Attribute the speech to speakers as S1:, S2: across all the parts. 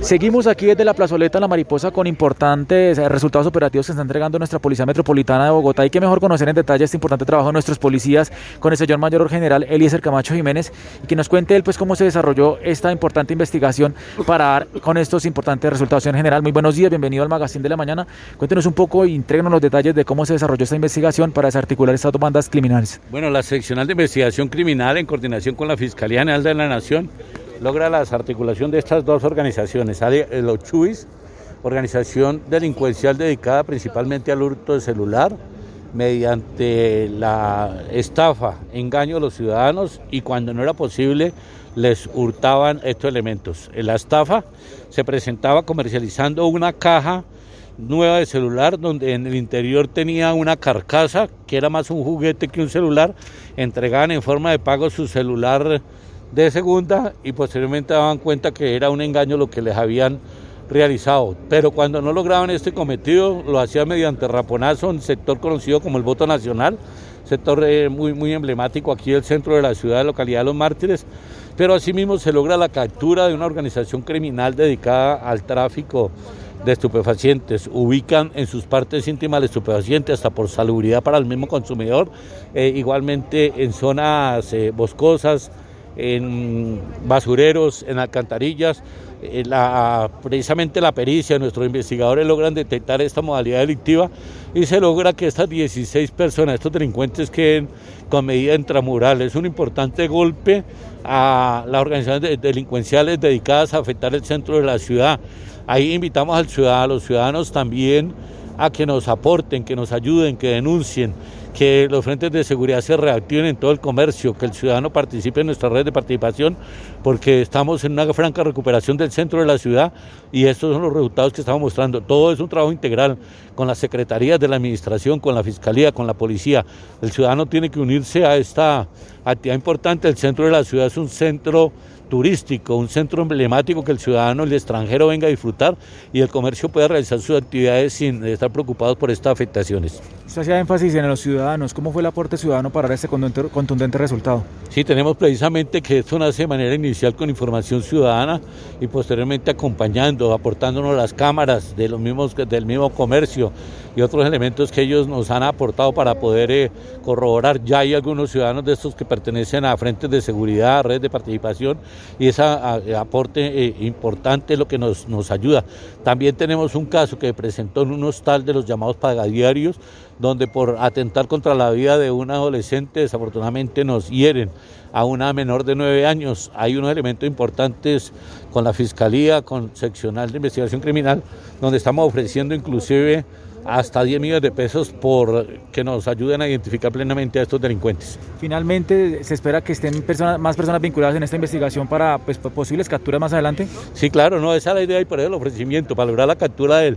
S1: Seguimos aquí desde la plazoleta La Mariposa con importantes eh, resultados operativos que está entregando nuestra Policía Metropolitana de Bogotá. Y que mejor conocer en detalle este importante trabajo de nuestros policías con el señor Mayor General Eliezer Camacho Jiménez y que nos cuente él pues cómo se desarrolló esta importante investigación para dar con estos importantes resultados. en general, muy buenos días, bienvenido al Magazine de la Mañana. Cuéntenos un poco y entréguenos los detalles de cómo se desarrolló esta investigación para desarticular estas dos bandas criminales.
S2: Bueno, la seccional de investigación criminal en coordinación con la Fiscalía General de la Nación logra la desarticulación de estas dos organizaciones, los CHUIS, organización delincuencial dedicada principalmente al hurto de celular, mediante la estafa, engaño a los ciudadanos y cuando no era posible les hurtaban estos elementos. En la estafa se presentaba comercializando una caja nueva de celular donde en el interior tenía una carcasa que era más un juguete que un celular, entregaban en forma de pago su celular de segunda y posteriormente daban cuenta que era un engaño lo que les habían realizado. Pero cuando no lograban este cometido, lo hacían mediante raponazo en sector conocido como el voto nacional, sector eh, muy, muy emblemático aquí del centro de la ciudad, localidad de Los Mártires. Pero asimismo se logra la captura de una organización criminal dedicada al tráfico de estupefacientes. Ubican en sus partes íntimas de estupefacientes hasta por salubridad para el mismo consumidor. Eh, igualmente en zonas eh, boscosas, en basureros, en alcantarillas. Eh, precisamente la pericia, nuestros investigadores logran detectar esta modalidad delictiva y se logra que estas 16 personas, estos delincuentes, queden con medida intramural. Es un importante golpe a las organizaciones delincuenciales dedicadas a afectar el centro de la ciudad. Ahí invitamos al ciudadano, a los ciudadanos también a que nos aporten, que nos ayuden, que denuncien, que los frentes de seguridad se reactiven en todo el comercio, que el ciudadano participe en nuestra red de participación, porque estamos en una franca recuperación del centro de la ciudad y estos son los resultados que estamos mostrando. Todo es un trabajo integral con las secretarías de la administración, con la fiscalía, con la policía. El ciudadano tiene que unirse a esta actividad importante. El centro de la ciudad es un centro turístico, un centro emblemático que el ciudadano, el extranjero venga a disfrutar y el comercio pueda realizar sus actividades sin estar preocupados por estas afectaciones.
S1: Usted hacía énfasis en los ciudadanos. ¿Cómo fue el aporte ciudadano para este contundente resultado?
S2: Sí, tenemos precisamente que esto nace de manera inicial con información ciudadana y posteriormente acompañando, aportándonos las cámaras de los mismos, del mismo comercio y otros elementos que ellos nos han aportado para poder eh, corroborar. Ya hay algunos ciudadanos de estos que pertenecen a frentes de seguridad, redes de participación y ese aporte eh, importante es lo que nos, nos ayuda. También tenemos un caso que presentó en un hostal de los llamados pagadiarios donde por atentar contra la vida de un adolescente desafortunadamente nos hieren a una menor de nueve años. Hay unos elementos importantes con la Fiscalía, con Seccional de Investigación Criminal, donde estamos ofreciendo inclusive hasta 10 millones de pesos por que nos ayuden a identificar plenamente a estos delincuentes.
S1: Finalmente, ¿se espera que estén más personas vinculadas en esta investigación para pues, posibles capturas más adelante?
S2: Sí, claro, no, esa es la idea y por eso el ofrecimiento, para lograr la captura del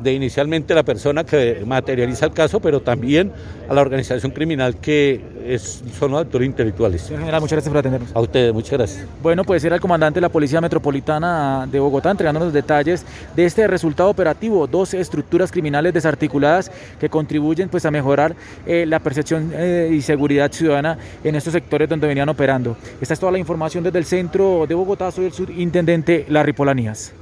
S2: de inicialmente la persona que materializa el caso, pero también a la organización criminal que es, son los actores intelectuales.
S1: Señor general, muchas gracias por atendernos.
S2: A ustedes, muchas gracias.
S1: Bueno, pues era el comandante de la Policía Metropolitana de Bogotá entregándonos detalles de este resultado operativo, dos estructuras criminales desarticuladas que contribuyen pues a mejorar eh, la percepción eh, y seguridad ciudadana en estos sectores donde venían operando. Esta es toda la información desde el centro de Bogotá, soy el subintendente Larry Polanías.